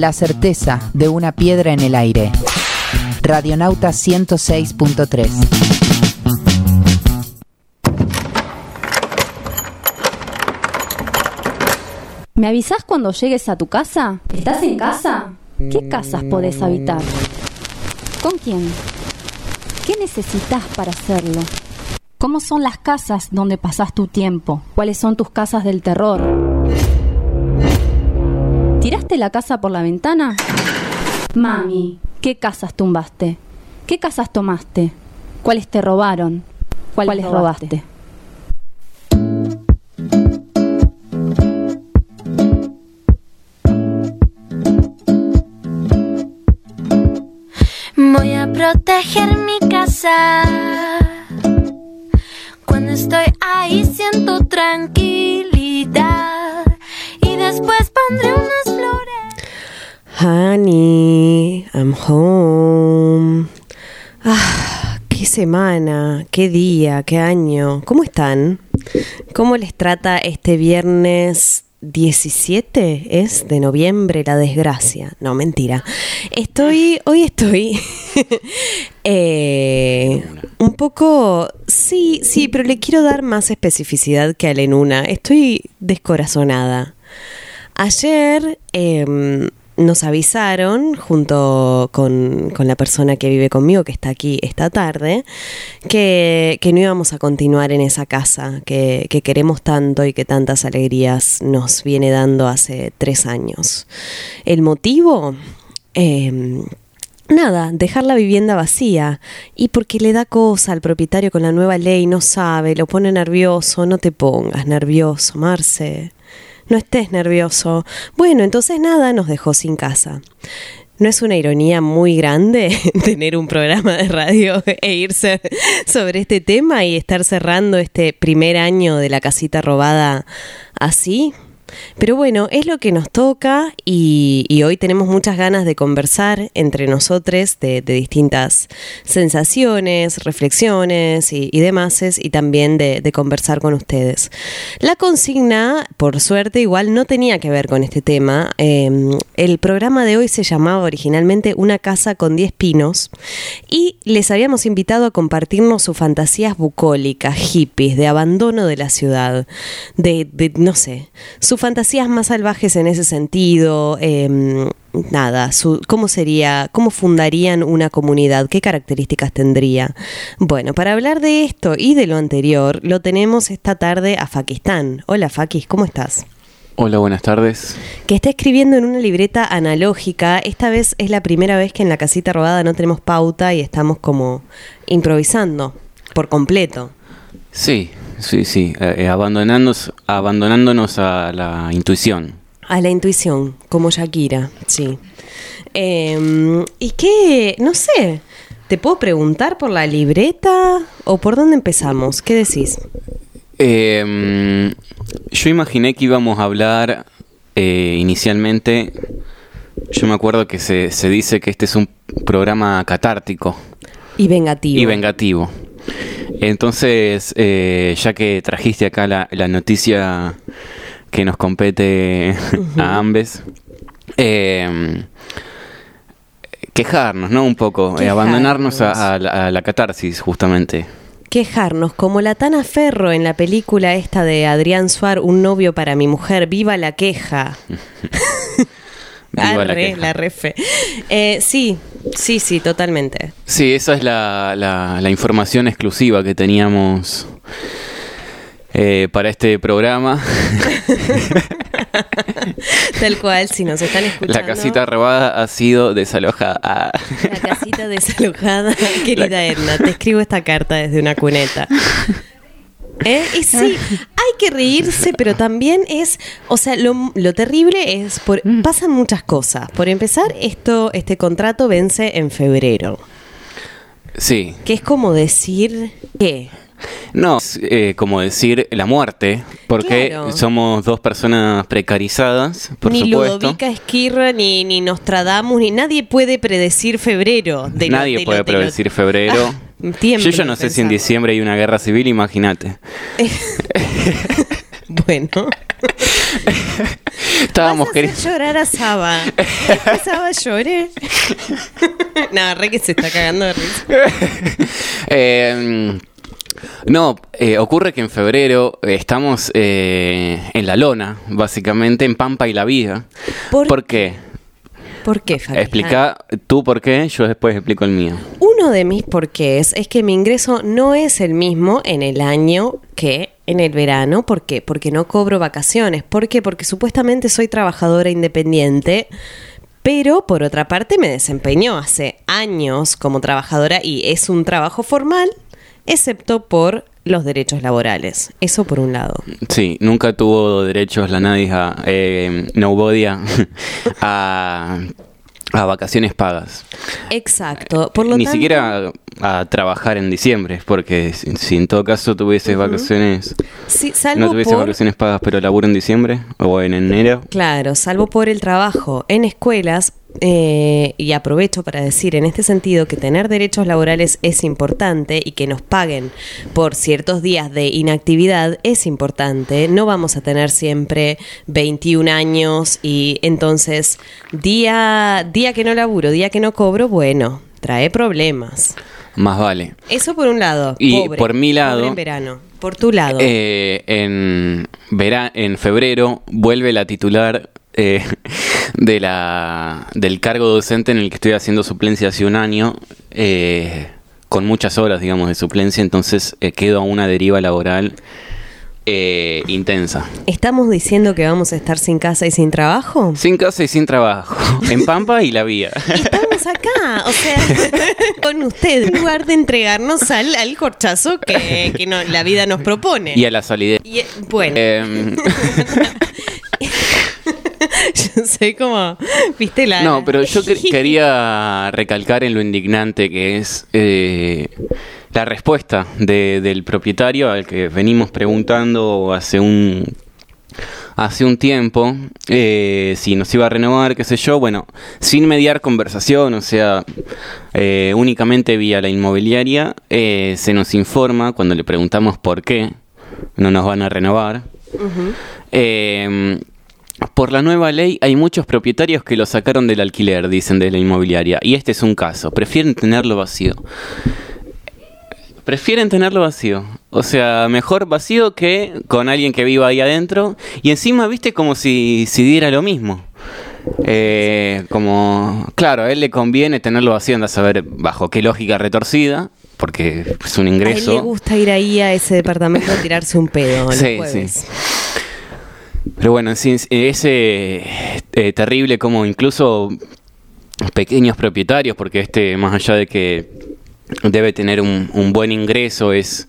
la certeza de una piedra en el aire. Radionauta 106.3. ¿Me avisas cuando llegues a tu casa? ¿Estás en casa? ¿Qué casas podés habitar? ¿Con quién? ¿Qué necesitas para hacerlo? ¿Cómo son las casas donde pasas tu tiempo? ¿Cuáles son tus casas del terror? ¿Tiraste la casa por la ventana? Mami, ¿qué casas tumbaste? ¿Qué casas tomaste? ¿Cuáles te robaron? ¿Cuáles, robaste? Voy a proteger mi casa. Cuando estoy ahí siento tranquilidad. Y después pondré unas. Honey, I'm home. Ah, qué semana, qué día, qué año. ¿Cómo están? ¿Cómo les trata este viernes 17 es de noviembre la desgracia. No, mentira. Estoy, hoy estoy eh, un poco, sí, sí, pero le quiero dar más especificidad que a Lenuna. Estoy descorazonada. Ayer em, nos avisaron, junto con, con, la persona que vive conmigo, que está aquí esta tarde, que, que no íbamos a continuar en esa casa que, que, queremos tanto y que tantas alegrías nos viene dando hace tres años. El motivo... Eh, Nada, dejar la vivienda vacía. Y porque le da cosa al propietario con la nueva ley, no sabe, lo pone nervioso, no te pongas nervioso, Marce no estés nervioso. Bueno, entonces nada, nos dejó sin casa. ¿No es una ironía muy grande tener un programa de radio e irse sobre este tema y estar cerrando este primer año de la casita robada así? Pero bueno, es lo que nos toca y, hoy tenemos muchas ganas de conversar entre nosotros de, distintas sensaciones, reflexiones y, y demás, y también de, conversar con ustedes. La consigna, por suerte, igual no tenía que ver con este tema. Eh, el programa de hoy se llamaba originalmente Una casa con 10 pinos y les habíamos invitado a compartirnos sus fantasías bucólicas, hippies, de abandono de la ciudad, de, de no sé, sus fantasías más salvajes en ese sentido, eh, nada, su, ¿cómo sería, cómo fundarían una comunidad? ¿Qué características tendría? Bueno, para hablar de esto y de lo anterior, lo tenemos esta tarde a Fakistán. Hola Fakis, ¿cómo estás? Hola, buenas tardes. Que está escribiendo en una libreta analógica. Esta vez es la primera vez que en la casita robada no tenemos pauta y estamos como improvisando por completo. Sí, sí, sí, eh, abandonándonos, abandonándonos a la intuición. A la intuición, como Shakira, sí. Eh, ¿Y qué? No sé, ¿te puedo preguntar por la libreta o por dónde empezamos? ¿Qué decís? Eh, yo imaginé que íbamos a hablar eh, inicialmente, yo me acuerdo que se, se dice que este es un programa catártico. Y vengativo. Y vengativo. Entonces, eh, ya que trajiste acá la, la, noticia que nos compete a ambes, eh, quejarnos, ¿no? Un poco, eh, abandonarnos a, a, la, a, la, catarsis, justamente. Quejarnos, como la Tana Ferro en la película esta de Adrián Suar, Un novio para mi mujer, viva la queja. la, re, la refe. Eh, sí, sí, sí, totalmente. Sí, esa es la, la, la información exclusiva que teníamos eh, para este programa. Tal cual, si nos están escuchando. La casita robada ha sido desalojada. La casita desalojada, querida. Edna, te escribo esta carta desde una cuneta. ¿Eh? Y sí, hay que reírse, pero también es, o sea, lo, lo terrible es, por, pasan muchas cosas. Por empezar, esto, este contrato vence en febrero. Sí. Que es como decir que no, es, eh, como decir la muerte, porque claro. somos dos personas precarizadas, por ni supuesto. Ludovica Esquirra, ni, ni Nostradamus, ni nadie puede predecir febrero. De nadie lo, de puede lo, predecir febrero. Yo ya no sé si en diciembre hay una guerra civil, imagínate. Bueno, Estábamos queriendo... llorar a Saba. ¿Es que Saba llore? no, re que se está cagando de risa. Eh, no, eh, ocurre que en febrero eh, estamos eh, en la lona, básicamente, en Pampa y la Vida. ¿Por ¿Por qué? ¿Por qué, Fabián? Explica tú por qué, yo después explico el mío. Uno de mis porqués es que mi ingreso no es el mismo en el año que en el verano. ¿Por qué? Porque no cobro vacaciones. ¿Por qué? Porque supuestamente soy trabajadora independiente. Pero por otra parte me desempeñó hace años como trabajadora y es un trabajo formal, excepto por los derechos laborales. Eso por un lado. Sí, nunca tuvo derechos la Nadia, eh, Nobody a, a, a vacaciones pagas. Exacto. Por lo Ni tanto, siquiera a, a trabajar en diciembre, porque si, si en todo caso tuvieses vacaciones, sí, salvo no tuvieses por- vacaciones pagas, pero laburo en diciembre o en enero. Claro, salvo por el trabajo en escuelas, eh, y aprovecho para decir en este sentido que tener derechos laborales es importante y que nos paguen por ciertos días de inactividad es importante. No vamos a tener siempre 21 años y entonces día, día que no laburo, día que no cobro, bueno, trae problemas. Más vale. Eso por un lado. Y pobre, por mi lado- pobre en verano. Por tu lado. Eh, en, vera- en febrero vuelve la titular eh, de la, del cargo docente en el que estoy haciendo suplencia hace un año, eh, con muchas horas, digamos, de suplencia, entonces eh, quedo a una deriva laboral eh, intensa. ¿Estamos diciendo que vamos a estar sin casa y sin trabajo? Sin casa y sin trabajo, en Pampa y la vía. Estamos acá, o sea, con usted, en lugar de entregarnos al, al corchazo que, que no- la vida nos propone. Y a la solidez. Y, bueno, yo soy como, viste la... No, pero yo que- quería recalcar en lo indignante que es eh, la respuesta de- del propietario al que venimos preguntando hace un hace un tiempo eh, si nos iba a renovar, qué sé yo, bueno, sin mediar conversación, o sea, eh, únicamente vía la inmobiliaria, eh, se nos informa cuando le preguntamos por qué no nos van a renovar. Por la nueva ley hay muchos propietarios que lo sacaron del alquiler, dicen de la inmobiliaria, y este es un caso, prefieren tenerlo vacío. Prefieren tenerlo vacío. O sea, mejor vacío que con alguien que viva ahí adentro. Y encima, viste, como si, si diera lo mismo. Eh, como, claro, a él le conviene tenerlo vacío, anda a saber bajo qué lógica retorcida, porque es un A él ingreso. le gusta ir ahí a ese departamento a tirarse un pedo los Sí, jueves. sí. Pero bueno, es eh, eh, terrible como incluso pequeños propietarios, porque este, más allá de que debe tener un, buen ingreso, es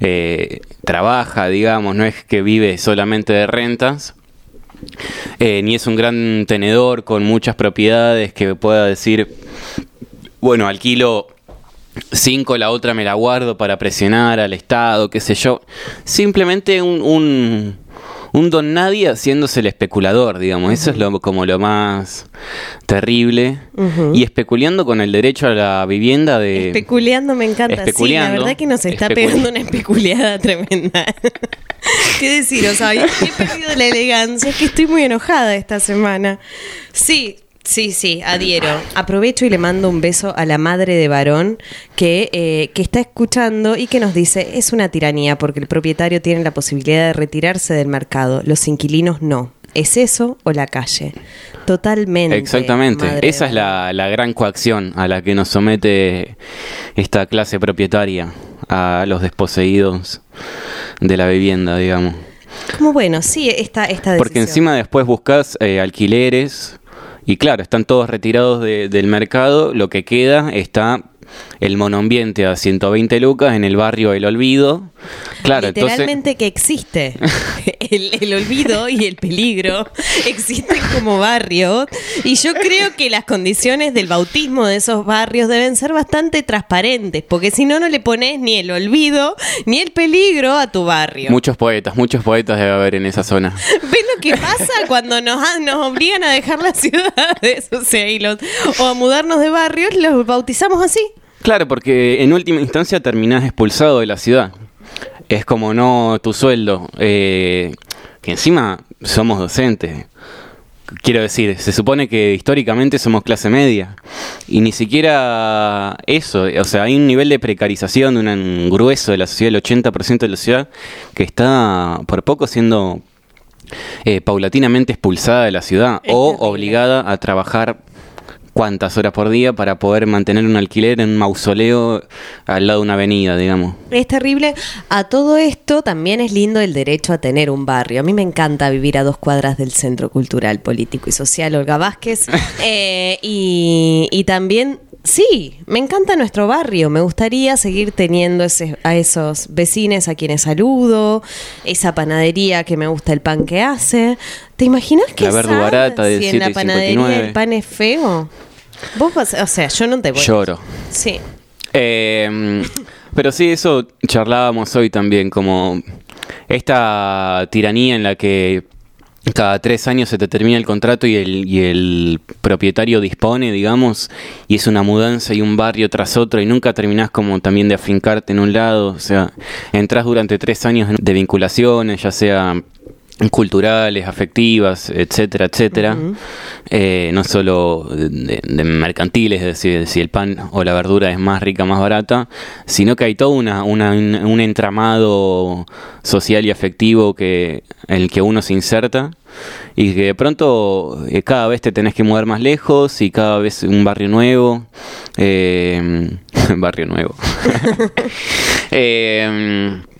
eh, trabaja, digamos, no es que vive solamente de rentas. ni es un gran tenedor con muchas propiedades que pueda decir, bueno, alquilo cinco, la otra me la guardo para presionar al Estado, qué sé yo. Simplemente un, un don nadie haciéndose el especulador, digamos. Eso es lo, como lo más terrible. Y especulando con el derecho a la vivienda de... Especuleando me encanta. Sí, la Especuleando. verdad que nos está Especul- pegando una especuleada tremenda. ¿Qué decir? O sea, he perdido la elegancia. Es que estoy muy enojada esta semana. Sí, sí, sí, adhiero. Aprovecho y le mando un beso a la madre de varón que, eh, que está escuchando y que nos dice, es una tiranía porque el propietario tiene la posibilidad de retirarse del mercado, los inquilinos no. ¿Es eso o la calle? Totalmente. Exactamente. Esa es la, la gran coacción a la que nos somete esta clase propietaria, a los desposeídos de la vivienda, digamos. Como bueno, sí, esta, esta decisión. Porque encima después buscas eh, alquileres y claro, están todos retirados de- del mercado, lo que queda está el monoambiente a 120 lucas en el barrio El Olvido. Claro, entonces... Literalmente que existe. El, el olvido y el peligro existen como barrio. Y yo creo que las condiciones del bautismo de esos barrios deben ser bastante transparentes, porque si no, no le pones ni el olvido ni el peligro a tu barrio. Muchos poetas, muchos poetas debe haber en esa zona. ¿Ves lo que pasa cuando nos, nos obligan a dejar las ciudades? O sea, y los- o a mudarnos de barrios, los bautizamos así. Claro, porque en última instancia terminás expulsado de la ciudad. Es como no tu sueldo. eh, que encima somos docentes. Quiero decir, se supone que históricamente somos clase media y ni siquiera eso, o sea, hay un nivel de precarización de un grueso de la sociedad, el 80% de la sociedad, que está por poco siendo eh, paulatinamente expulsada de la ciudad Es o terrible. obligada a trabajar cuántas horas por día para poder mantener un alquiler en un mausoleo al lado de una avenida, digamos. Es terrible. A todo esto también es lindo el derecho a tener un barrio. A mí me encanta vivir a dos cuadras del Centro Cultural, Político y Social Olga Vázquez. Eh, y, y también, sí, me encanta nuestro barrio. Me gustaría seguir teniendo ese- a esos vecinos a quienes saludo, esa panadería que me gusta el pan que hace. ¿Te imaginas que La barata si en la 7,59? panadería el pan es feo? Vos vas- o sea, yo no te voy. Lloro. Sí. Eh, pero sí, eso charlábamos hoy también, como esta tiranía en la que cada tres años se te termina el contrato y el, y el propietario dispone, digamos, y es una mudanza y un barrio tras otro y nunca terminás como también de afincarte en un lado, o sea, entras durante tres años de vinculaciones, ya sea culturales, afectivas, etcétera, etcétera, Eh, no solo de, de mercantiles, es decir, si el pan o la verdura es más rica, más barata, sino que hay todo una, una- un, un entramado social y afectivo que, en el que uno se inserta y que de pronto eh, cada vez te tenés que mudar más lejos y cada vez un barrio nuevo, eh, barrio nuevo.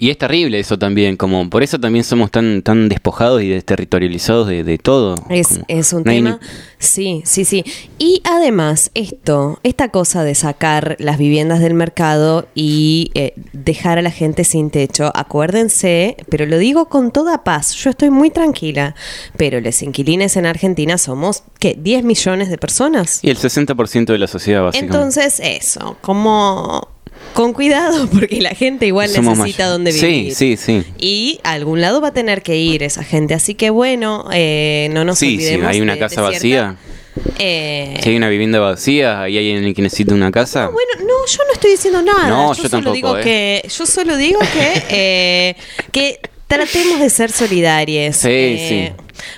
Y es terrible eso también, como por eso también somos tan tan despojados y desterritorializados de, de todo. Es, es un tema. ni- Sí, sí, sí. Y además, esto, esta cosa de sacar las viviendas del mercado y eh, dejar a la gente sin techo, acuérdense, pero lo digo con toda paz, yo estoy muy tranquila, pero los inquilines en Argentina somos, ¿qué? 10 millones de personas. Y el 60% de la sociedad, básicamente. Entonces, eso, como con cuidado, porque la gente igual Somos necesita may- donde Sí, vivir. sí, sí. Y a algún lado va a tener que ir esa gente. Así que bueno, eh, no nos Sí, sí, olvidemos. hay una de- casa de cierta- vacía. Eh, Si hay una vivienda vacía y hay alguien que necesita una casa. no, bueno, no, yo no estoy diciendo nada. No, yo, yo solo tampoco, digo eh. que, yo solo digo que, eh, que tratemos de ser solidarios. Sí, eh,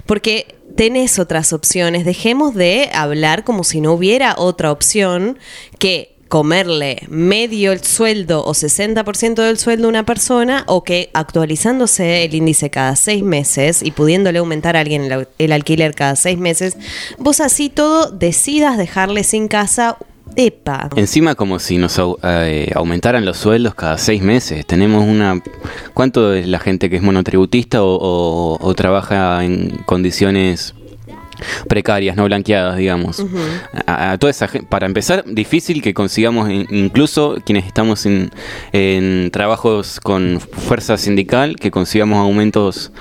Porque tenés otras opciones. Dejemos de hablar como si no hubiera otra opción que comerle medio el sueldo o 60% del sueldo a una persona o que actualizándose el índice cada seis meses y pudiéndole aumentar a alguien el, el alquiler cada seis meses, vos así todo decidas dejarle sin casa. Epa. Encima como si nos eh, aumentaran los sueldos cada seis meses. Tenemos una... ¿Cuánto es la gente que es monotributista o- o trabaja en condiciones precarias, no blanqueadas, digamos? a, a toda esa gente, para empezar, difícil que consigamos in- incluso quienes estamos en, en trabajos con fuerza sindical, que consigamos aumentos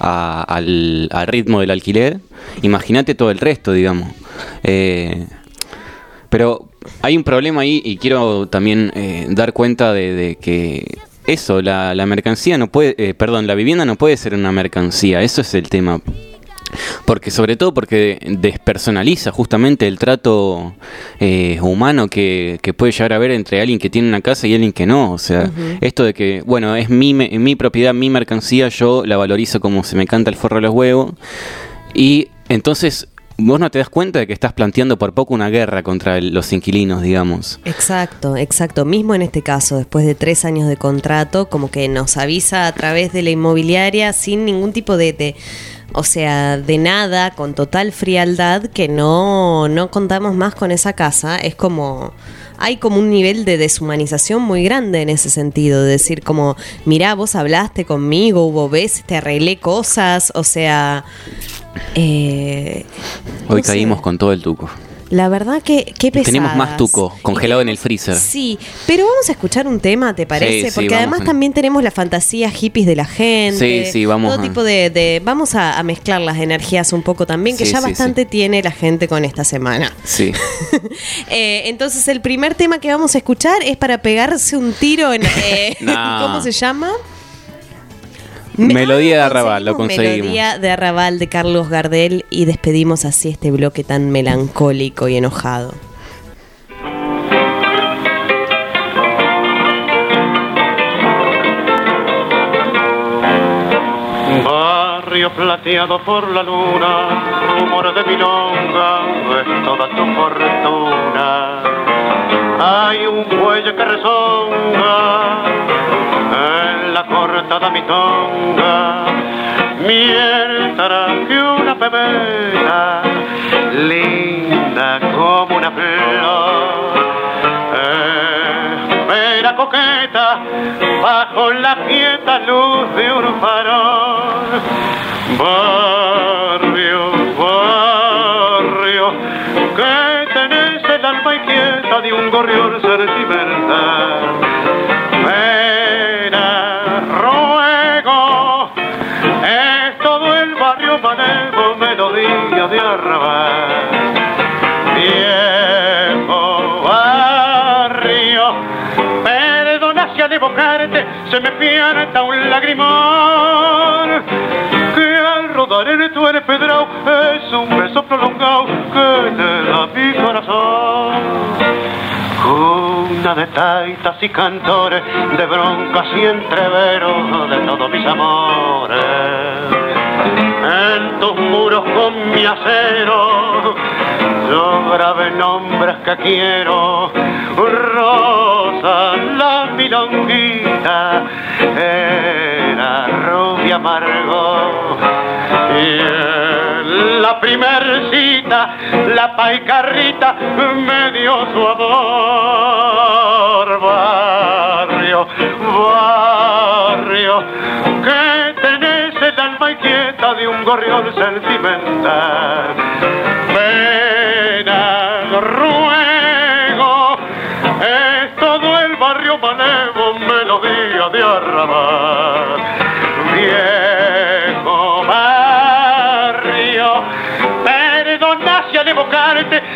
a- al, al ritmo del alquiler. Imagínate todo el resto, digamos. Eh, pero hay un problema ahí y quiero también eh, dar cuenta de, de que eso, la, la mercancía no puede, eh, perdón, la vivienda no puede ser una mercancía, eso es el tema. Porque sobre todo porque despersonaliza justamente el trato eh, humano que, que puede llegar a haber entre alguien que tiene una casa y alguien que no. O sea, esto de que, bueno, es mi, mi propiedad, mi mercancía, yo la valorizo como se me canta el forro de los huevos. Y entonces vos no te das cuenta de que estás planteando por poco una guerra contra los inquilinos, digamos. Exacto, exacto. Mismo en este caso, después de tres años de contrato, como que nos avisa a través de la inmobiliaria sin ningún tipo de, de- o sea, de nada, con total frialdad, que no, no contamos más con esa casa. Es como, hay como un nivel de deshumanización muy grande en ese sentido, de decir como, mirá, vos hablaste conmigo, hubo veces, te arreglé cosas, o sea... eh, Hoy no sé. caímos con todo el tuco. La verdad que qué pesadas. Tenemos más tuco, congelado en el freezer. Sí, pero vamos a escuchar un tema, ¿te parece? Sí, Porque además también tenemos las fantasías hippies de la gente. Sí, sí, vamos Todo a- tipo de, de- vamos a, a mezclar las energías un poco también, que Sí, ya bastante tiene la gente con esta semana. Sí. Eh, entonces el primer tema que vamos a escuchar es para pegarse un tiro en... eh, No. ¿Cómo se llama? Melodía de Ah, Arrabal, lo conseguimos. Melodía de Arrabal de Carlos Gardel y despedimos así este bloque tan melancólico y enojado. Barrio plateado por la luna, humor de milonga, es toda tu fortuna. Hay un cuello que resonga en la cortada mitonga, mientras que una pebeta linda como una flor espera coqueta bajo la quieta luz de un farol. Barrio, inquieta de un gorrión sentimental. Pena, ruego, es todo el barrio manejo, melodía de arrabal. Viejo barrio, perdona si al evocarte se me pianta un lagrimón rodar en tu empedrado es un beso prolongado que te da mi corazón. Cuna de taitas y cantores, de broncas y entreveros de todos mis amores. En tus muros con mi acero, yo grabé nombres que quiero. Rosa, milonguita, era rubia amargo. Y en la primer cita, la paicarrita me dio su amor. Barrio, barrio, que tenés el alma inquieta de un gorrión sentimental.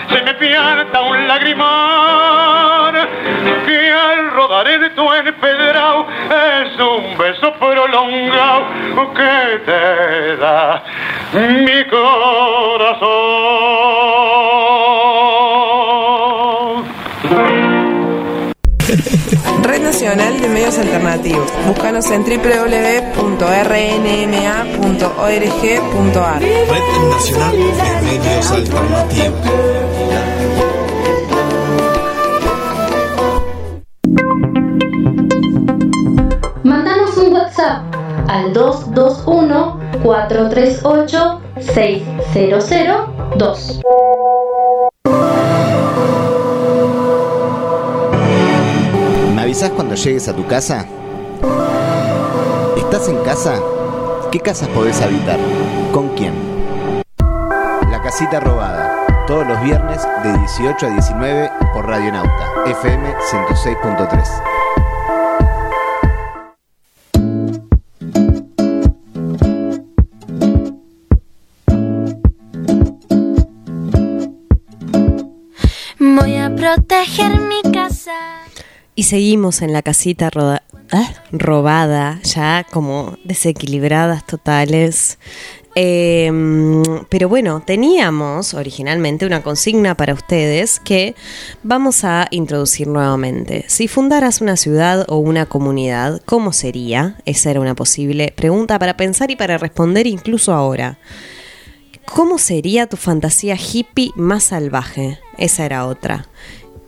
Se me pierda un lagrimón que al rodar en tu empedrado es un beso prolongado que te da mi corazón. Nacional de Medios Alternativos. Búscanos en www.rnma.org.ar. Red Nacional de Medios Alternativos. Mándanos un WhatsApp al 221 438 6002. avisás cuando llegues a tu casa? ¿Estás en casa? ¿Qué casas podés habitar? ¿Con quién? La casita robada. Todos los viernes de 18 a 19 por Radio Nauta, FM 106.3. Voy a proteger mi casa. Y seguimos en la casita roda- ah, robada, ya como desequilibradas totales. Eh, pero bueno, teníamos originalmente una consigna para ustedes que vamos a introducir nuevamente. Si fundaras una ciudad o una comunidad, ¿cómo sería? Esa era una posible pregunta para pensar y para responder incluso ahora. ¿Cómo sería tu fantasía hippie más salvaje? Esa era otra.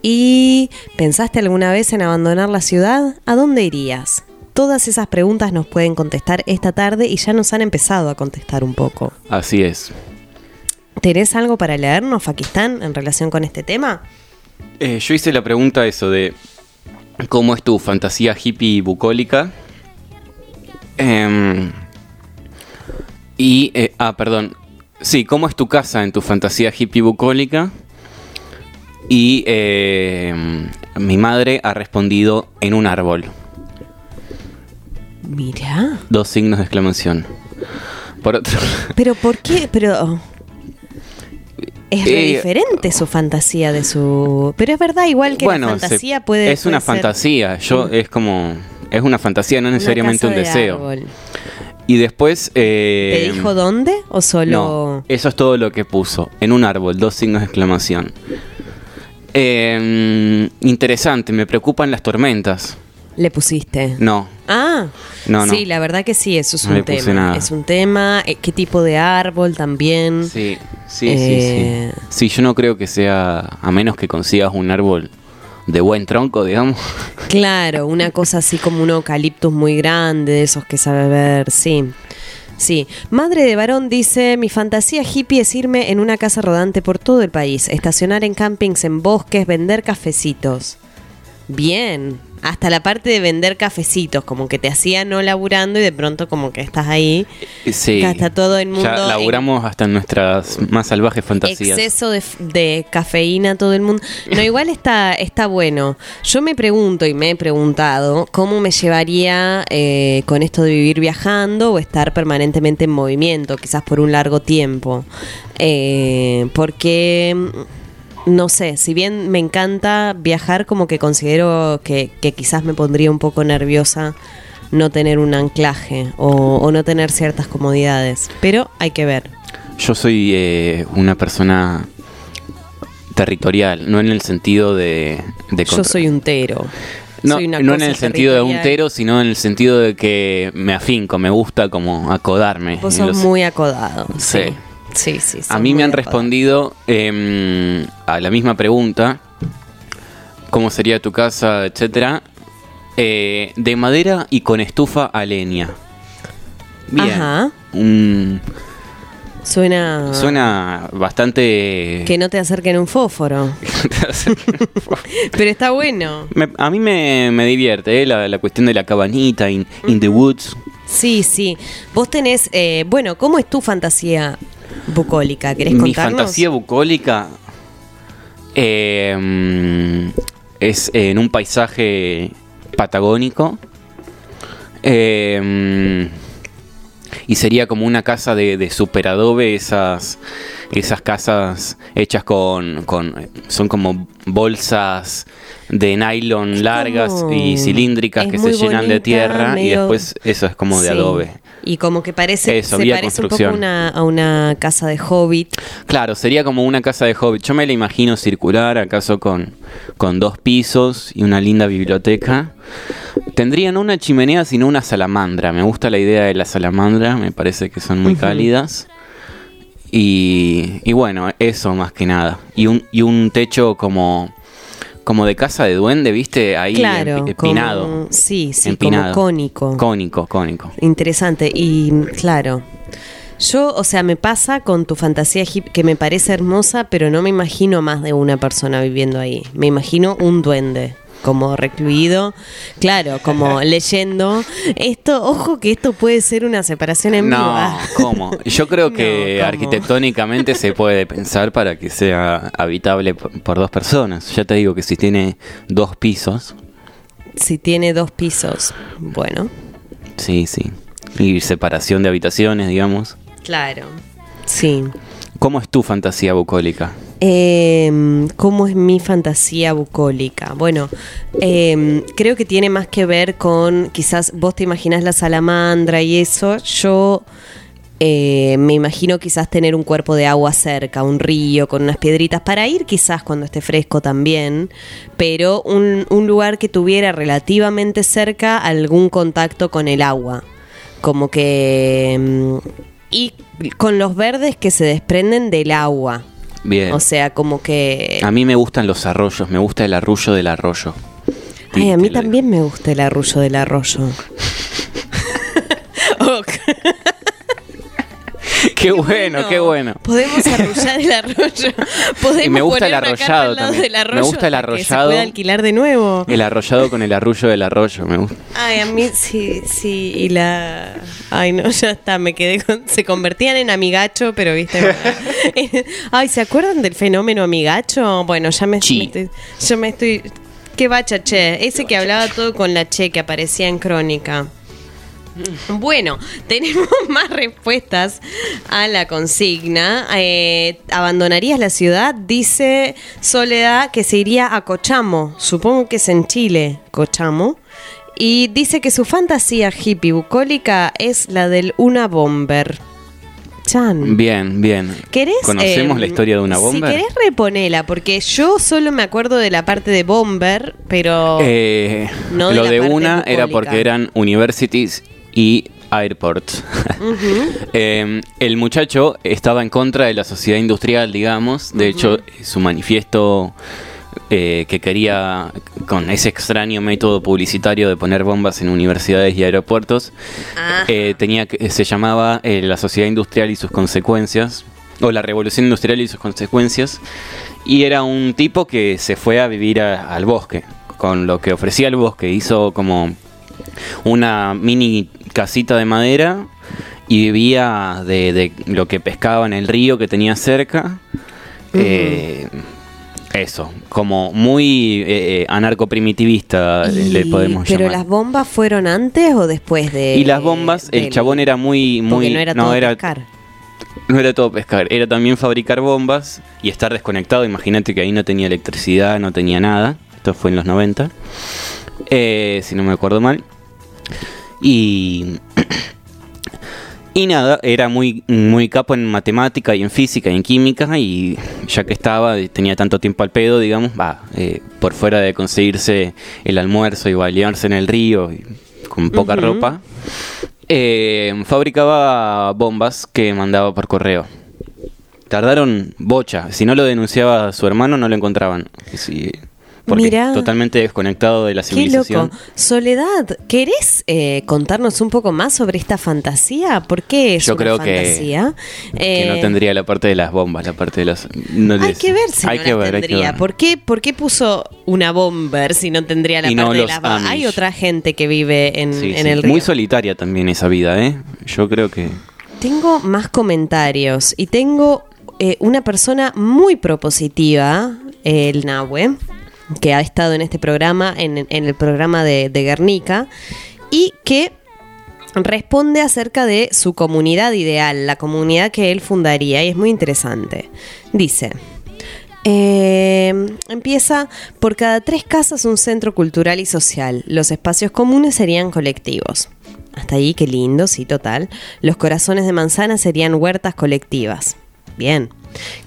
¿Y pensaste alguna vez en abandonar la ciudad? ¿A dónde irías? Todas esas preguntas nos pueden contestar esta tarde y ya nos han empezado a contestar un poco. Así es. ¿Tenés algo para leernos, Fakistán, en relación con este tema? Eh, yo hice la pregunta eso de cómo es tu fantasía hippie bucólica. Em, y, eh, ah, perdón. Sí, ¿cómo es tu casa en tu fantasía hippie bucólica? Y em, mi madre ha respondido en un árbol. Mira. Dos signos de exclamación. Por otro Pero ¿por qué? Pero... Es re Eh, diferente su fantasía de su... Pero es verdad, igual que la se- fantasía puede... Es una puede ser fantasía. Yo es como. Es una fantasía, no necesariamente un de deseo. árbol. Y después. eh, ¿Te dijo dónde o solo...? No, eso es todo lo que puso. En un árbol, dos signos de exclamación. Eh, interesante, me preocupan las tormentas. Le pusiste. No, Ah, No, no. sí, la verdad que sí, eso es No un tema. nada. Es un tema. eh, ¿Qué tipo de árbol también? sí, sí, Eh. sí, sí. Sí, yo no creo que sea, a menos que consigas un árbol de buen tronco, digamos. Claro, una cosa así como un eucaliptus muy grande, de esos que sabe ver, sí. Sí, madre de varón dice, mi fantasía hippie es irme en una casa rodante por todo el país, estacionar en campings, en bosques, vender cafecitos. Bien, hasta la parte de vender cafecitos, como que te hacía no laburando y de pronto como que estás ahí. Sí. Acá está todo el mundo Ya laburamos hasta en nuestras más salvajes fantasías. Exceso de, de cafeína todo el mundo. No, igual está, está bueno. Yo me pregunto y me he preguntado cómo me llevaría eh, con esto de vivir viajando o estar permanentemente en movimiento, quizás por un largo tiempo. Eh, porque, no sé, si bien me encanta viajar, como que considero que, que quizás me pondría un poco nerviosa no tener un anclaje o, o no tener ciertas comodidades. Pero hay que ver. Yo soy eh, una persona territorial, no en el sentido de... de Yo soy un tero. No, no en el sentido de un territorial. tero, sino en el sentido de que me afinco, me gusta como acodarme. Vos sos los- muy acodado. Sí. Sí. Sí, sí. A mí me han respondido em, a la misma pregunta, ¿cómo sería tu casa, etcétera? Eh, de madera y con estufa a leña. Bien. Ajá. Mm, Suena. suena bastante... Que no te acerquen un fósforo. Pero está bueno. Me- a mí me, me divierte eh, la, la cuestión de la cabanita in, in the woods. Sí, sí. Vos tenés. eh, bueno, ¿cómo es tu fantasía bucólica? ¿Querés Mi contarnos? fantasía bucólica eh, mm, es en un paisaje patagónico. Eh, mm, y sería como una casa de, de super adobe, esas, esas casas hechas con, con. Son como bolsas de nylon largas como- y cilíndricas que se llenan de tierra y después eso es como de Sí. adobe. Y como que parece, Eso, se parece un poco una, a una casa de hobbit. Claro, sería como una casa de hobbit. Yo me la imagino circular, acaso con, con dos pisos y una linda biblioteca. Tendría no una chimenea, sino una salamandra. Me gusta la idea de la salamandra, me parece que son muy cálidas. Y, y bueno, eso más que nada. Y un, y un techo como, como de casa de duende, ¿viste? Ahí claro. empi- empinado. como- sí, sí, empinado. como cónico. Cónico, cónico. Interesante. Y claro. Yo, o sea, me pasa con tu fantasía que me parece hermosa, pero no me imagino más de una persona viviendo ahí. Me imagino un duende, como recluido, claro, como leyendo. Esto, ojo que esto puede ser una separación en No, vivo. Ah. ¿cómo? Yo creo No, que ¿cómo? arquitectónicamente se puede pensar para que sea habitable por dos personas. Ya te digo que si tiene dos pisos, Si tiene dos pisos, bueno, sí, sí. Y separación de habitaciones, digamos. claro. Sí. ¿Cómo es tu fantasía bucólica? Eh, ¿Cómo es mi fantasía bucólica? Bueno, eh, creo que tiene más que ver con, quizás vos te imaginás la salamandra y eso, yo eh, me imagino quizás tener un cuerpo de agua cerca, un río con unas piedritas para ir quizás cuando esté fresco también, pero un, un lugar que tuviera relativamente cerca algún contacto con el agua, como que... mm, y con los verdes que se desprenden del agua. Bien. O sea, como que... a mí me gustan los arroyos, me gusta el arrullo del arroyo. Ay, a mí también me gusta el arrullo del arroyo. Qué bueno, qué bueno. Podemos arrullar el arroyo. Podemos Y me gusta poner el arrollado también. del arroyo Me gusta el arrollado. Se puede alquilar de nuevo. El arrollado con el arrullo del arroyo, me gusta. Ay, a mí sí, sí, y la... Ay, no, ya está, me quedé con... Se convertían en amigacho, pero viste... Ay, ¿se acuerdan del fenómeno amigacho? Bueno, ya me, Sí. me estoy... Yo me estoy... ¿Qué bacha, che? Ese que hablaba todo con la che, que aparecía en Crónica. Bueno, tenemos más respuestas a la consigna. Eh, ¿Abandonarías la ciudad? Dice Soledad que se iría a Cochamo. Supongo que es en Chile, Cochamo. Y dice que su fantasía hippie bucólica es la del una bomber. Chan. Bien, bien. ¿Querés, ¿Conocemos eh, la historia de una bomba? Si querés, reponela, porque yo solo me acuerdo de la parte de Bomber, pero. Eh, No de lo la de parte una era porque eran universities y airports. Ujú. Eh, el muchacho estaba en contra de la sociedad industrial, digamos. De hecho, su manifiesto eh, que quería, con ese extraño método publicitario de poner bombas en universidades y aeropuertos, eh, tenía que, se llamaba eh, La sociedad industrial y sus consecuencias, o La revolución industrial y sus consecuencias. Y era un tipo que se fue a vivir a- al bosque, con lo que ofrecía el bosque. Hizo como una mini casita de madera y vivía de, de lo que pescaba en el río que tenía cerca. Eh, eso, como muy eh, eh, anarco-primitivista eh, le podemos ¿Pero llamar. las bombas fueron antes o después de.? y las bombas, el chabón era muy... muy no era todo era, pescar. no era todo pescar, era también fabricar bombas y estar desconectado. Imagínate que ahí no tenía electricidad, no tenía nada. Esto fue en los 90, eh, si no me acuerdo mal. Y. Y nada, era muy, muy capo en matemática y en física y en química y ya que estaba, eh, tenía tanto tiempo al pedo, digamos, va, eh, por fuera de conseguirse el almuerzo y balearse en el río y con poca ropa, eh, fabricaba bombas que mandaba por correo. Tardaron bocha, si no lo denunciaba su hermano no lo encontraban. Sí, porque Mirá. totalmente desconectado de la Qué civilización. loco. Soledad, ¿querés eh, contarnos un poco más sobre esta fantasía? ¿Por qué es Yo una creo que- fantasía? Que no Eh, tendría la parte de las bombas, la parte de los... no Hay les- que ver si hay no que ver, hay que tendría. ver. ¿Por qué, ¿Por qué puso una bomber si no tendría la Y no parte de las bombas? Hay otra gente que vive en, Sí, en sí. el río. Muy solitaria también esa vida, ¿eh? Yo creo que... Tengo más comentarios y tengo eh, una persona muy propositiva, el Nahue, que ha estado en este programa, en, el programa de, Guernica, y que responde acerca de su comunidad ideal, la comunidad que él fundaría, y es muy interesante. Dice... eh, empieza por cada tres casas un centro cultural y social. Los espacios comunes serían colectivos. Hasta ahí, qué lindo, sí, total. Los corazones de manzana serían huertas colectivas. Bien.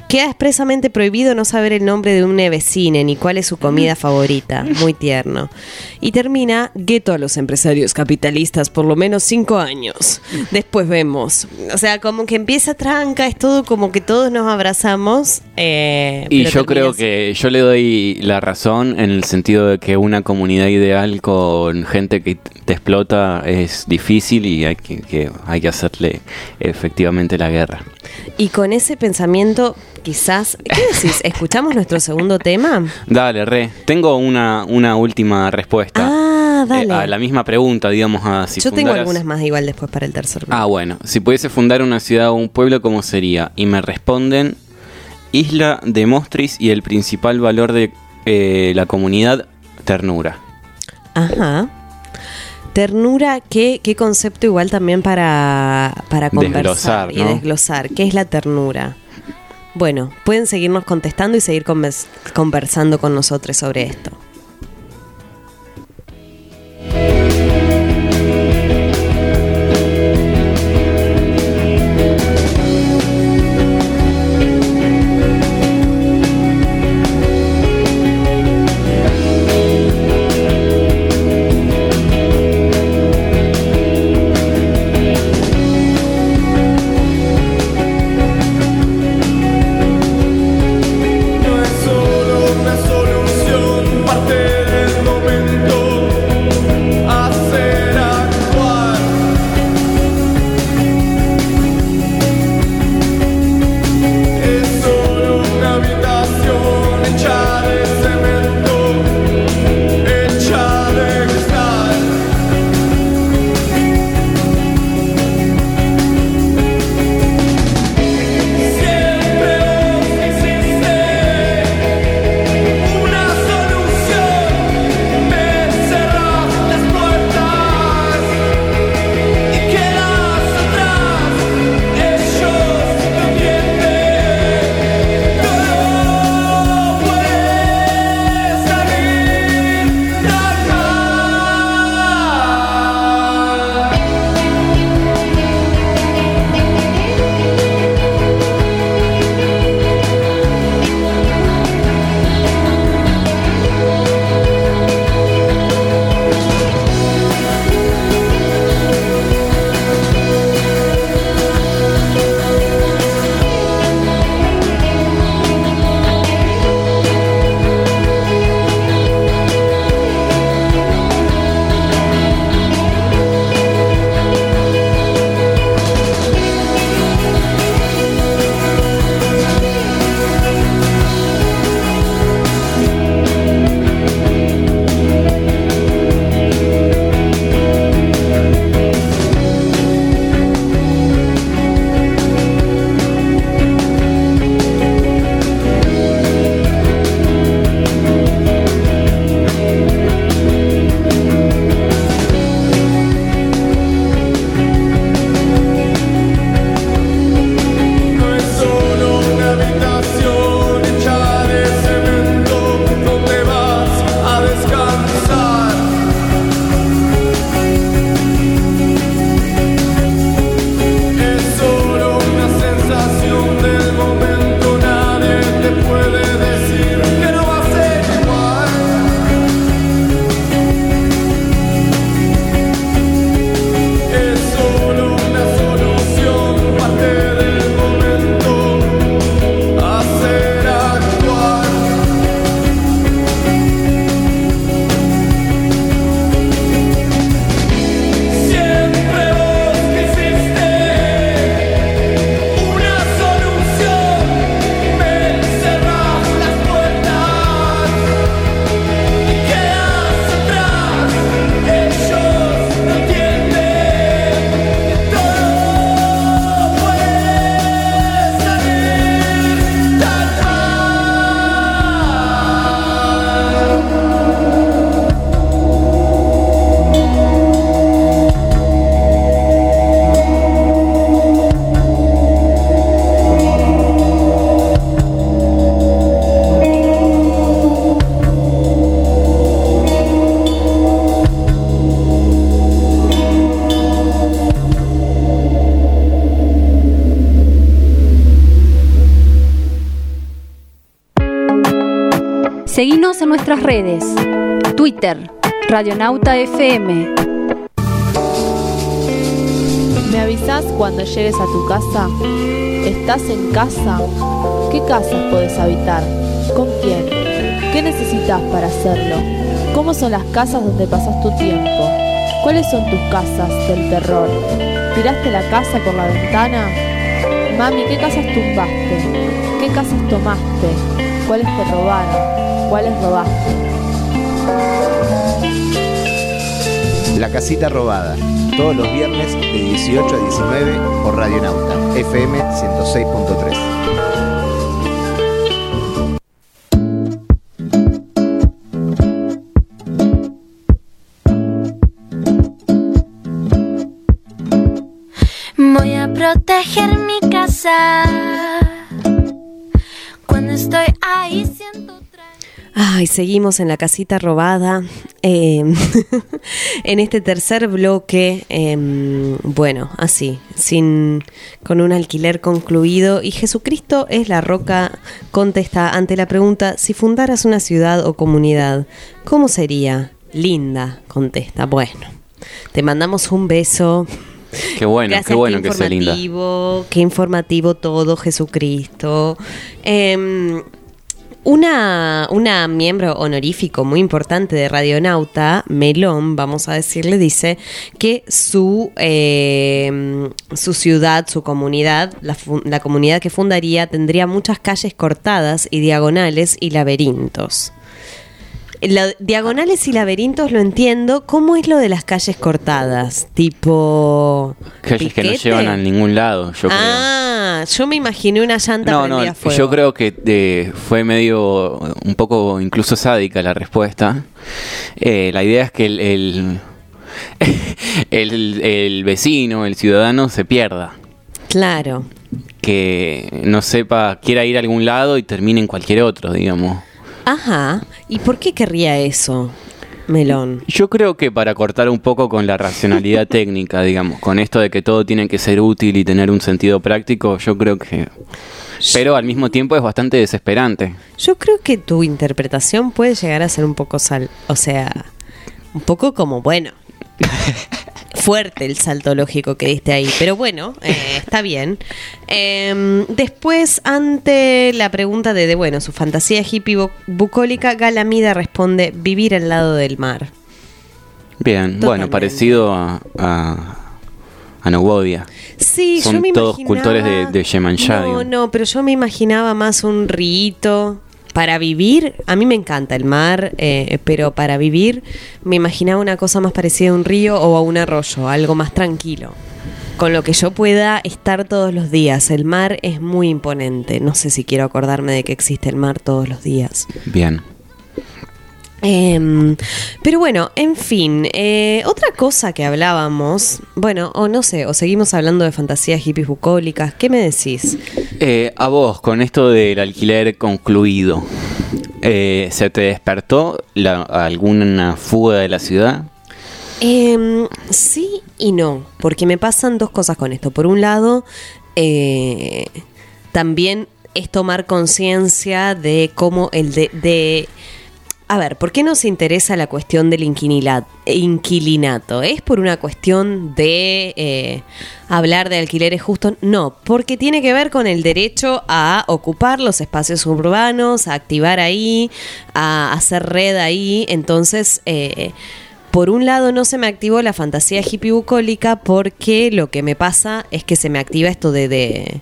Queda expresamente prohibido no saber el nombre de un vecine ni cuál es su comida favorita. Muy tierno. Y termina gueto a los empresarios capitalistas por lo menos cinco años. Después vemos. O sea, como que empieza tranca, es todo como que todos nos abrazamos. eh, Y yo creo que yo le doy la razón en el sentido de que una comunidad ideal con gente que te explota es difícil y hay que, que hay que hacerle efectivamente la guerra. Y con ese pensamiento, quizás. ¿Qué decís? ¿Escuchamos nuestro segundo tema? Dale, re. Tengo una, una última respuesta. Ah, dale. Eh, a la misma pregunta, digamos, a si Yo tengo algunas más igual después para el tercer Ah, bueno. Si pudiese fundar una ciudad o un pueblo, ¿cómo sería? Y me responden Isla de Mostris y el principal valor de eh, la comunidad, ternura. Ajá. Ternura, ¿qué, qué concepto igual también para, para conversar Desglosar, y desglosar? ¿Qué es la ternura? Bueno, pueden seguirnos contestando y seguir conversando con nosotros sobre esto. Twitter, Radionauta FM. ¿Me avisas cuando llegues a tu casa? ¿Estás en casa? ¿Qué casas podés habitar? ¿Con quién? ¿Qué necesitas para hacerlo? ¿Cómo son las casas donde pasas tu tiempo? ¿Cuáles son tus casas del terror? ¿Tiraste la casa por la ventana? Mami, ¿qué casas tumbaste? ¿Qué casas tomaste? ¿Cuáles te robaron? ¿Cuáles robaste? La casita robada. Todos los viernes de 18 a 19 por Radio Nauta, FM 106.3. Ay, seguimos en la casita robada. eh, en este tercer bloque, em, bueno, así, sin con un alquiler concluido. Y Jesucristo es la roca. Contesta ante la pregunta: si fundaras una ciudad o comunidad, ¿cómo sería? Linda, contesta. Bueno, te mandamos un beso. Qué bueno, Gracias, qué bueno que sea linda. informativo, Qué informativo todo, Jesucristo. Em, una, una miembro honorífico muy importante de Radionauta, Melón, vamos a decirle, dice que su, em, su ciudad, su comunidad, la, la comunidad que fundaría tendría muchas calles cortadas y diagonales y laberintos. Lo- diagonales y laberintos lo entiendo. ¿Cómo es lo de las calles cortadas? Tipo. Calles que no llevan a ningún lado, yo ah, yo me imaginé una llanta. No, prendida no, a fuego. yo creo que eh, fue medio, un poco incluso sádica la respuesta. Eh, la idea es que el, el, el- el vecino, el ciudadano se pierda. Claro. Que no sepa, quiera ir a algún lado y termine en cualquier otro, digamos. Ajá. ¿Y por qué querría eso, Melón? Yo creo que para cortar un poco con la racionalidad técnica, digamos, con esto de que todo tiene que ser útil y tener un sentido práctico, yo creo que... Pero al mismo tiempo es bastante desesperante. Yo creo que tu interpretación puede llegar a ser un poco sal. O sea, un poco como, bueno. Fuerte el salto lógico que diste ahí, pero bueno, eh, está bien. Em, después, ante la pregunta de, de, bueno, su fantasía hippie bu- bucólica, Galamida responde: vivir al lado del mar. Bien, Totalmente. bueno, parecido a, a, a Novodia. Sí, Son yo me todos imaginaba- cultores de, de Yemanjá, No, digamos. no, pero yo me imaginaba más un rito. Para vivir, a mí me encanta el mar, eh, pero para vivir me imaginaba una cosa más parecida a un río o a un arroyo, algo más tranquilo. Con lo que yo pueda estar todos los días. El mar es muy imponente. No sé si quiero acordarme de que existe el mar todos los días. Bien. Em, pero bueno, en fin, eh, otra cosa que hablábamos, bueno, o no sé, o seguimos hablando de fantasías hippies bucólicas, ¿qué me decís? Eh, a vos, con esto del alquiler concluido, eh, ¿se te despertó la- alguna fuga de la ciudad? Em, sí y no, porque me pasan dos cosas con esto. Por un lado, también es tomar conciencia de cómo el de, de- A ver, ¿por qué nos interesa la cuestión del inquilinato? ¿Es por una cuestión de eh, hablar de alquileres justos? No, porque tiene que ver con el derecho a ocupar los espacios urbanos, a activar ahí, a hacer red ahí. Entonces, eh, por un lado no se me activó la fantasía hippie bucólica porque lo que me pasa es que se me activa esto de, de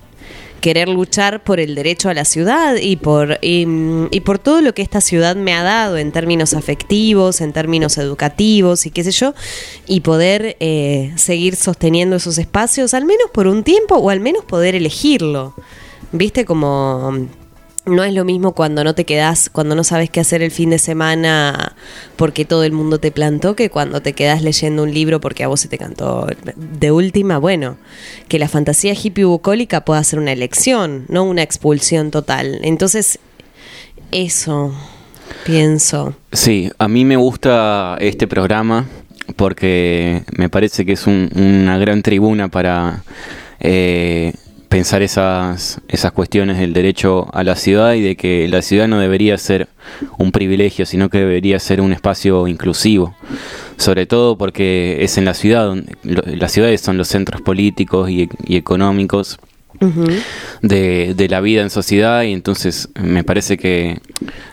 querer luchar por el derecho a la ciudad y por, y, por todo lo que esta ciudad me ha dado en términos afectivos, en términos educativos y qué sé yo, y poder eh, seguir sosteniendo esos espacios, al menos por un tiempo o al menos poder elegirlo. ¿Viste? Como no es lo mismo cuando no te quedas, cuando no sabes qué hacer el fin de semana porque todo el mundo te plantó, que cuando te quedas leyendo un libro porque a vos se te cantó. De última, bueno, que la fantasía hippie bucólica pueda ser una elección, no una expulsión total. Entonces, eso pienso. Sí, a mí me gusta este programa porque me parece que es un- una gran tribuna para, eh, pensar esas, esas cuestiones del derecho a la ciudad y de que la ciudad no debería ser un privilegio, sino que debería ser un espacio inclusivo. Sobre todo porque es en la ciudad, donde, las ciudades son los centros políticos y, y económicos de, de la vida en sociedad y entonces me parece que,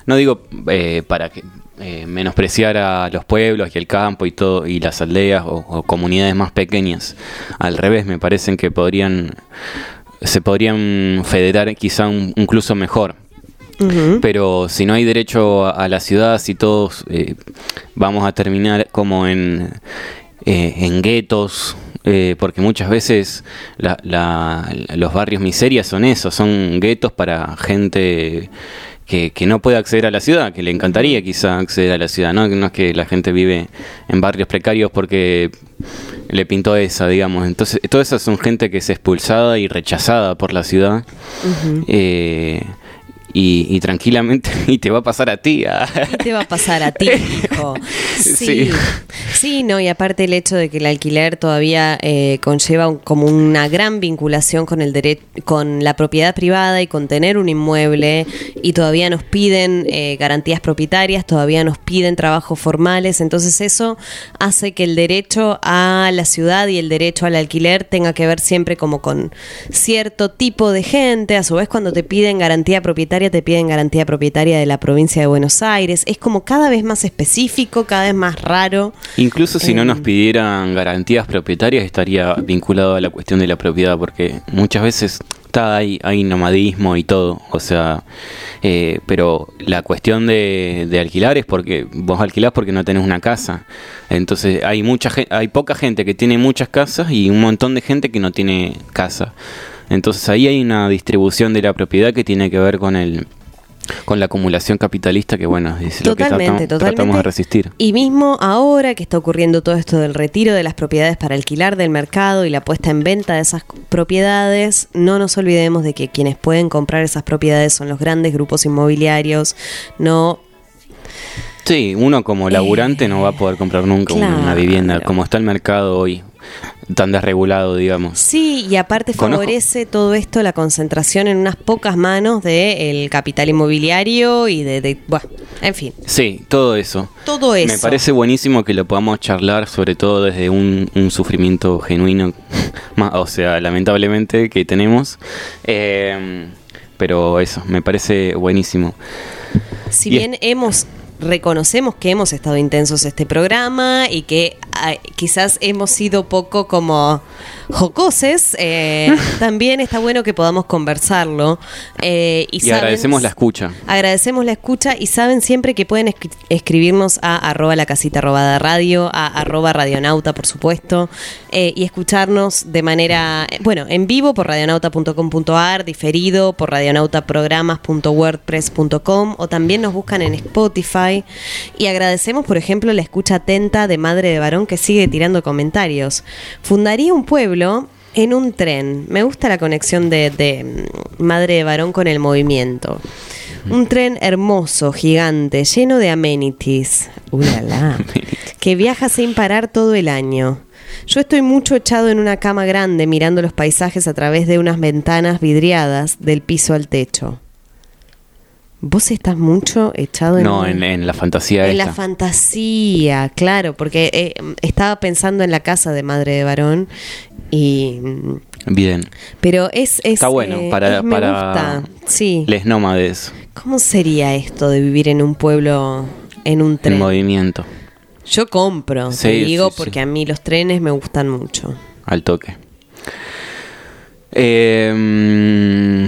no digo eh, para que eh, menospreciar a los pueblos y el campo y todo y las aldeas o, o comunidades más pequeñas, al revés, me parecen que podrían se podrían federar quizá un- incluso mejor. Pero si no hay derecho a, a la ciudad, si todos eh, vamos a terminar como en, eh, en guetos, eh, porque muchas veces la- la- los barrios miserias son eso, son guetos para gente que, que no puede acceder a la ciudad, que le encantaría quizá acceder a la ciudad, ¿no? No es que la gente vive en barrios precarios porque le pintó esa, digamos. Entonces, todas esas son gente que es expulsada y rechazada por la ciudad. Eh, y, y tranquilamente, y te va a pasar a ti. ah. ¿Qué te va a pasar a ti, hijo? Sí. Sí. sí. no, y aparte el hecho de que el alquiler todavía eh, conlleva un- como una gran vinculación con el derecho, con la propiedad privada y con tener un inmueble, y todavía nos piden eh, garantías propietarias, todavía nos piden trabajos formales, entonces eso hace que el derecho a la ciudad y el derecho al alquiler tenga que ver siempre como con cierto tipo de gente, a su vez cuando te piden garantía propietaria, te piden garantía propietaria de la provincia de Buenos Aires, es como cada vez más específico, cada vez más raro. Incluso si no Eh. nos pidieran garantías propietarias, estaría vinculado a la cuestión de la propiedad, porque muchas veces está hay, hay nomadismo y todo, o sea, eh, pero la cuestión de, de alquilar es porque vos alquilás porque no tenés una casa. Entonces hay mucha hay poca gente que tiene muchas casas y un montón de gente que no tiene casa. Entonces ahí hay una distribución de la propiedad que tiene que ver con el con la acumulación capitalista que bueno, es lo que tratamos, totalmente. tratamos de resistir. Y mismo ahora que está ocurriendo todo esto del retiro de las propiedades para alquilar del mercado y la puesta en venta de esas propiedades, no nos olvidemos de que quienes pueden comprar esas propiedades son los grandes grupos inmobiliarios, no Sí, uno como laburante no va a poder comprar nunca una- vivienda como está el mercado hoy, tan desregulado, digamos. Sí, y aparte Conozco- favorece todo esto la concentración en unas pocas manos del capital inmobiliario y de, de- bueno, en fin, Sí, todo eso. todo eso. Me parece buenísimo que lo podamos charlar, sobre todo desde un, un sufrimiento genuino, o sea, lamentablemente que tenemos. Eh, pero eso, me parece buenísimo. Si bien hemos reconocemos que hemos estado intensos este programa y que ah, quizás hemos sido poco como jocoses, eh, también está bueno que podamos conversarlo. eh, y Y, saben- agradecemos la escucha. Agradecemos la escucha y saben siempre que pueden escri- escribirnos a arroba la casita robada radio, a arroba radionauta, por supuesto, eh, y escucharnos de manera, bueno, en vivo por radionauta.com.ar, diferido por radionautaprogramas.wordpress.com o también nos buscan en Spotify. Y agradecemos, por ejemplo, la escucha atenta de Madre de Varón que sigue tirando comentarios. Fundaría un pueblo en un tren. Me gusta la conexión de, de Madre de Varón con el movimiento. Un tren hermoso, gigante, lleno de amenities. Uy, la, la. que viaja sin parar todo el año. Yo estoy mucho echado en una cama grande mirando los paisajes a través de unas ventanas vidriadas del piso al techo. ¿Vos estás mucho echado en No, en, en la fantasía en esta. la fantasía, claro, porque eh, estaba pensando en la casa de madre de varón y mm, Bien. pero es, es Está bueno eh, para, es- me para gusta. Sí. les nómades, ¿Cómo sería esto de vivir en un pueblo en un en tren? movimiento, Yo compro, Sí, te digo, sí, sí. porque a mí los trenes me gustan mucho. al toque. Eh,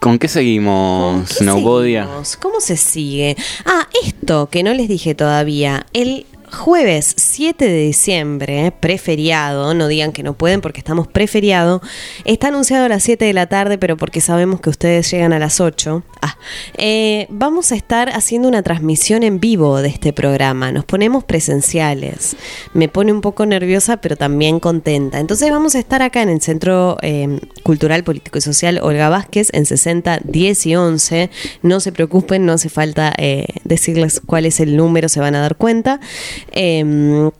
¿Con qué seguimos, ¿Qué Snowbodia? seguimos? ¿Cómo se sigue? Ah, esto que no les dije todavía. El jueves 7 de diciembre, preferiado, no digan que no pueden porque estamos preferiado, está anunciado a las 7 de la tarde, pero porque sabemos que ustedes llegan a las 8. Ah, eh, vamos a estar haciendo una transmisión en vivo de este programa. Nos ponemos presenciales. Me pone un poco nerviosa, pero también contenta. Entonces vamos a estar acá en el Centro eh, Cultural, Político y Social Olga Vázquez en 60, 10 y 11. No se preocupen, no hace falta eh, decirles cuál es el número, se van a dar cuenta. Eh,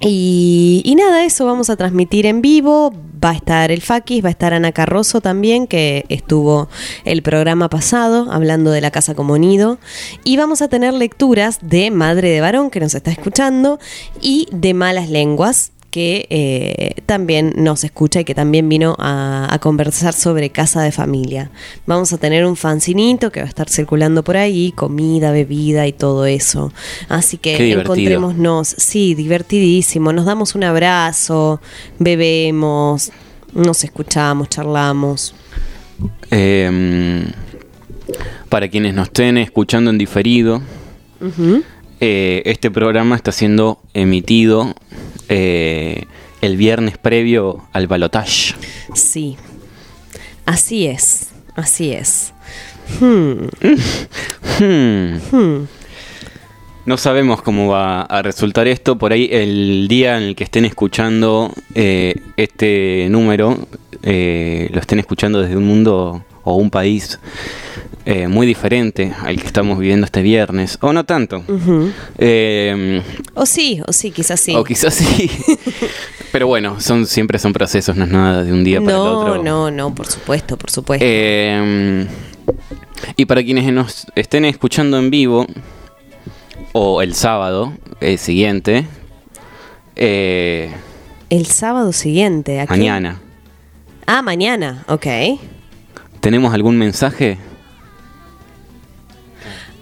y, nada, eso vamos a transmitir en vivo. va a estar el Fakis, va a estar Ana Carroso también, que estuvo el programa pasado hablando de la casa como nido. Y vamos a tener lecturas de Madre de Varón, que nos está escuchando, y de Malas Lenguas, que eh, también nos escucha y que también vino a, a conversar sobre casa de familia. Vamos a tener un fancinito que va a estar circulando por ahí, comida, bebida y todo eso. Así que encontrémonos, sí, divertidísimo, nos damos un abrazo, bebemos, nos escuchamos, charlamos. Eh, para quienes nos estén escuchando en diferido. Eh, este programa está siendo emitido eh, el viernes previo al balotage. Sí, así es, así es. Hmm. Hmm. Hmm. No sabemos cómo va a resultar esto. Por ahí el día en el que estén escuchando eh, este número, eh, lo estén escuchando desde un mundo o un país eh, muy diferente al que estamos viviendo este viernes. O no tanto. Eh, O sí, o sí, quizás sí. O quizás sí. Pero bueno, son siempre son procesos, no es nada de un día para el no, otro. no, no, por supuesto, por supuesto. Eh, y para quienes nos estén escuchando en vivo, o el sábado eh, siguiente, eh, El sábado siguiente, mañana, Ah, mañana, ok. ¿Tenemos algún mensaje?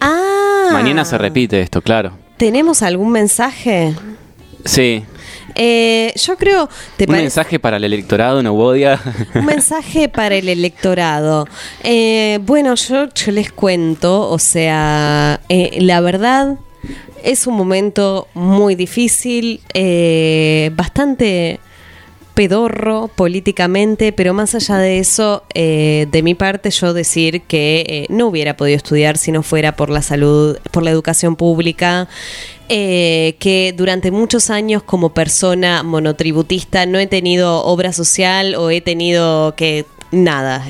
Ah. Mañana se repite esto, claro. ¿Tenemos algún mensaje? Sí, Eh, yo creo, ¿te un mensaje para el electorado, Novodia. Un mensaje para el electorado. Eh, bueno, yo, yo les cuento, o sea, eh, la verdad es un momento muy difícil, eh, bastante pedorro políticamente, pero más allá de eso, eh, de mi parte yo decir que eh, no hubiera podido estudiar si no fuera por la salud, por la educación pública, eh, que durante muchos años como persona monotributista no he tenido obra social o he tenido que nada.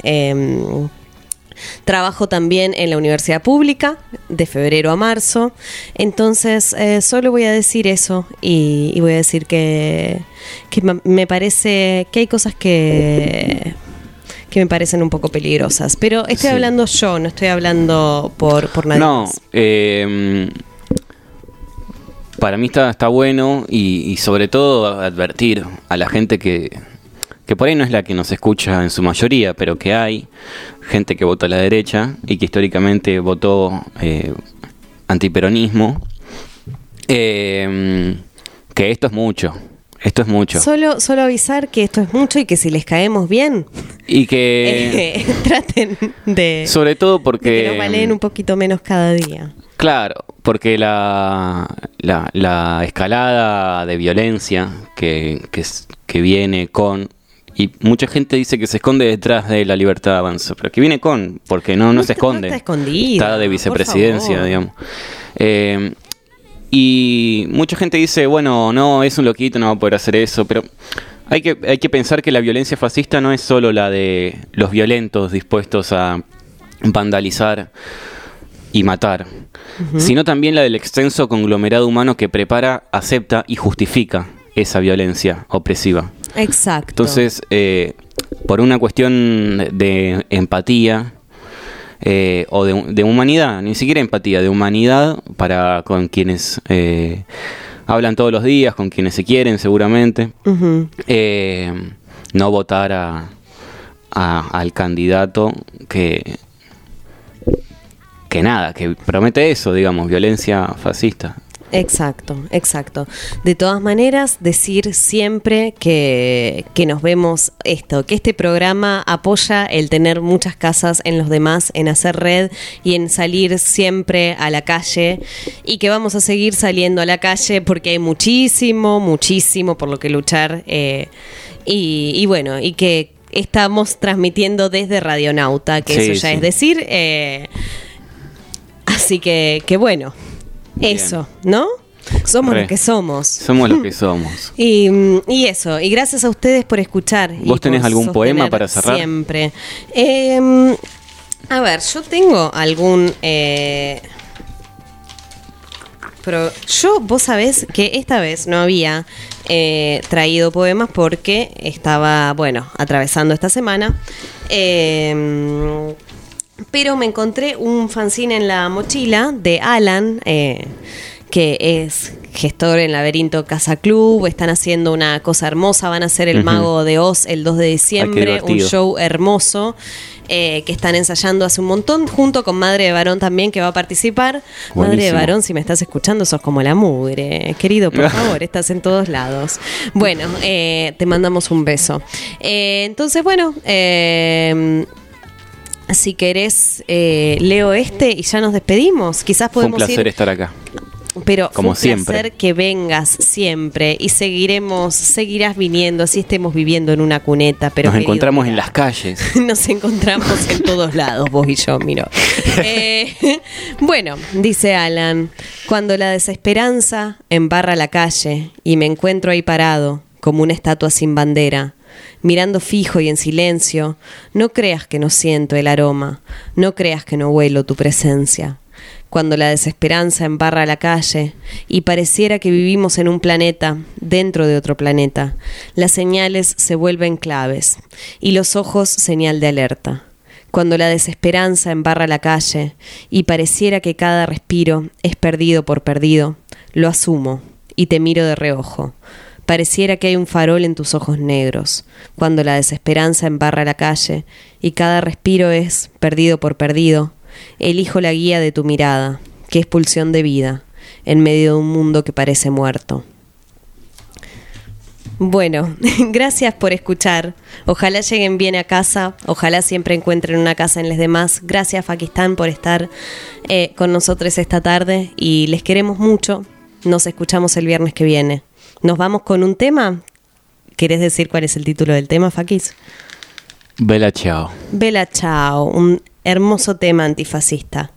Em, Trabajo también en la universidad pública de febrero a marzo. Entonces, eh, solo voy a decir eso y, y voy a decir que, me parece que hay cosas que, que me parecen un poco peligrosas. Pero estoy Sí. hablando yo, no estoy hablando por, por nadie No, más. eh, para mí está, está bueno y, y sobre todo advertir a la gente que, que por ahí no es la que nos escucha en su mayoría, pero que hay gente que vota a la derecha y que históricamente votó eh, antiperonismo, eh, que esto es mucho, esto es mucho. Solo, solo avisar que esto es mucho y que si les caemos bien, Y que... eh, traten de, Sobre todo de porque... que nos valen un poquito menos cada día. Claro, porque la, la, la escalada de violencia que, que viene con... Y mucha gente dice que se esconde detrás de la libertad de avanzo, pero que viene con, porque no, no, se no esconde. está escondida, Está de vicepresidencia, digamos. Eh, y mucha gente dice, bueno, no, es un loquito, no va a poder hacer eso, pero hay que, hay que pensar que la violencia fascista no es solo la de los violentos dispuestos a vandalizar y matar, sino también la del extenso conglomerado humano que prepara, acepta y justifica esa violencia opresiva. Exacto. Entonces, eh, por una cuestión de empatía eh, o de, de humanidad, ni siquiera empatía, de humanidad para con quienes eh, hablan todos los días, con quienes se quieren seguramente, eh, no votar a, a- al candidato que que nada, que promete eso, digamos, violencia fascista. Exacto, exacto. De todas maneras, decir siempre que, que nos vemos esto, que este programa apoya el tener muchas casas en los demás, en hacer red y en salir siempre a la calle y que vamos a seguir saliendo a la calle porque hay muchísimo, muchísimo por lo que luchar eh, y, y bueno, y que estamos transmitiendo desde Radionauta, que Sí, eso ya sí. es decir. eh, así que, que bueno. Eso, ¿no? Somos Re. lo que somos. Somos lo que somos. Y, y eso, y gracias a ustedes por escuchar. y ¿Vos tenés por algún poema para cerrar? Siempre. Eh, a ver, yo tengo algún... eh, pero yo, vos sabés que esta vez no había eh, traído poemas porque estaba, bueno, atravesando esta semana. Eh, pero me encontré un fanzine en la mochila de Alan, eh, que es gestor en Laberinto Casa Club. Están haciendo una cosa hermosa. Van a hacer El. Mago de Oz el 2 de diciembre. un show hermoso. eh, que están ensayando hace un montón, junto con Madre de Varón también, que va a participar. Madre de. Varón, si me estás escuchando, sos como la mugre. Querido, por favor, estás en todos lados. Bueno, eh, te mandamos un beso. Eh, entonces, bueno, si querés, eh, leo este y ya nos despedimos. Quizás Fue un podemos placer ir. estar acá. Pero Como fue un siempre. placer que vengas siempre y seguiremos, seguirás viniendo, así estemos viviendo en una cuneta. Pero Nos encontramos en las calles. nos encontramos en todos lados, vos y yo, miro. Eh, bueno, dice Alan, cuando la desesperanza embarra la calle y me encuentro ahí parado, como una estatua sin bandera, mirando fijo y en silencio, no creas que no siento el aroma, no creas que no huelo tu presencia. Cuando la desesperanza embarra la calle y pareciera que vivimos en un planeta dentro de otro planeta, las señales se vuelven claves y los ojos señal de alerta. Cuando la desesperanza embarra la calle y pareciera que cada respiro es perdido por perdido, lo asumo y te miro de reojo. Pareciera que hay un farol en tus ojos negros, cuando la desesperanza embarra la calle y cada respiro es perdido por perdido, elijo la guía de tu mirada, que es pulsión de vida, en medio de un mundo que parece muerto. Bueno, gracias por escuchar. Ojalá lleguen bien a casa. Ojalá siempre encuentren una casa en los demás. Gracias, Pakistán, por estar eh, con nosotros esta tarde. Y les queremos mucho. Nos escuchamos el viernes que viene. Nos vamos con un tema. ¿Querés decir cuál es el título del tema, Fakis? Bella chao. Bella Chao, un hermoso tema antifascista.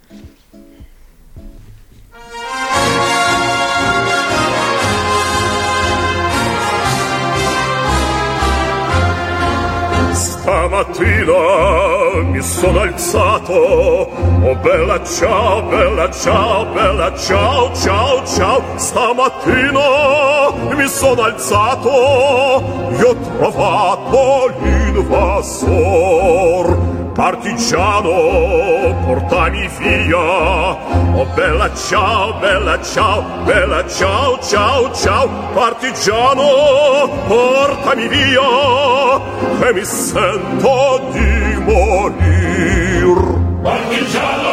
Stamattina mi sono alzato, oh bella ciao, bella ciao, bella ciao, ciao, ciao. Stamattina mi sono alzato e ho trovato l'invasor. Partigiano, portami via. Oh bella ciao, bella ciao, bella ciao, ciao, ciao. Partigiano, portami via, che mi sento di morir. Partigiano,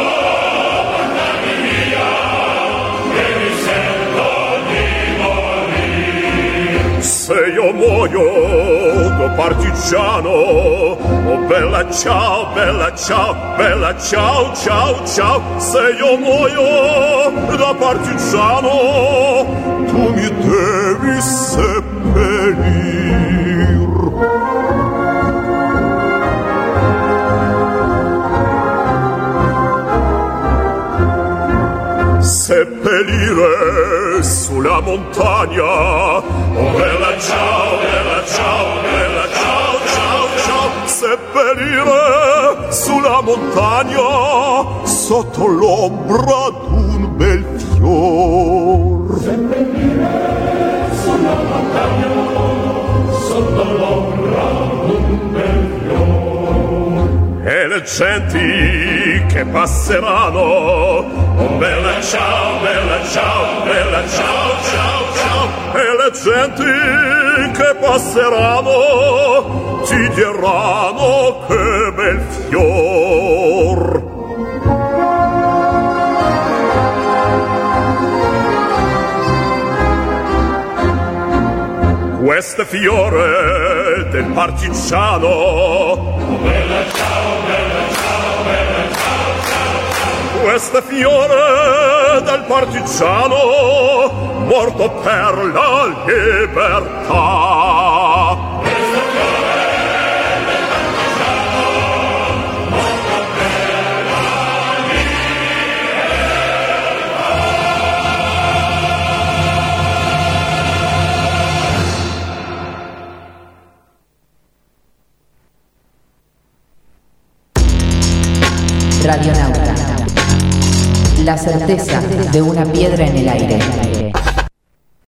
portami via, che mi sento di morir. Se io muoio da partigiano, oh bella ciao, bella ciao, bella ciao, ciao, ciao. Se io muoio da partigiano, tu mi devi seppellir. Seppellire sulla montagna. Oh bella ciao, bella ciao, bella ciao, ciao, ciao. Seppellire sulla montagna sotto l'ombra d'un bel fior. Seppellire sulla montagna sotto l'ombra d'un bel fior. E le genti che passeranno, bella ciao, bella ciao, bella ciao, ciao, ciao. E le genti che passeranno ti diranno che bel fior. Questo fiore del partigiano. Bella ciao, è fiore del partigiano, morto per la libertà. La certeza de una piedra en el aire.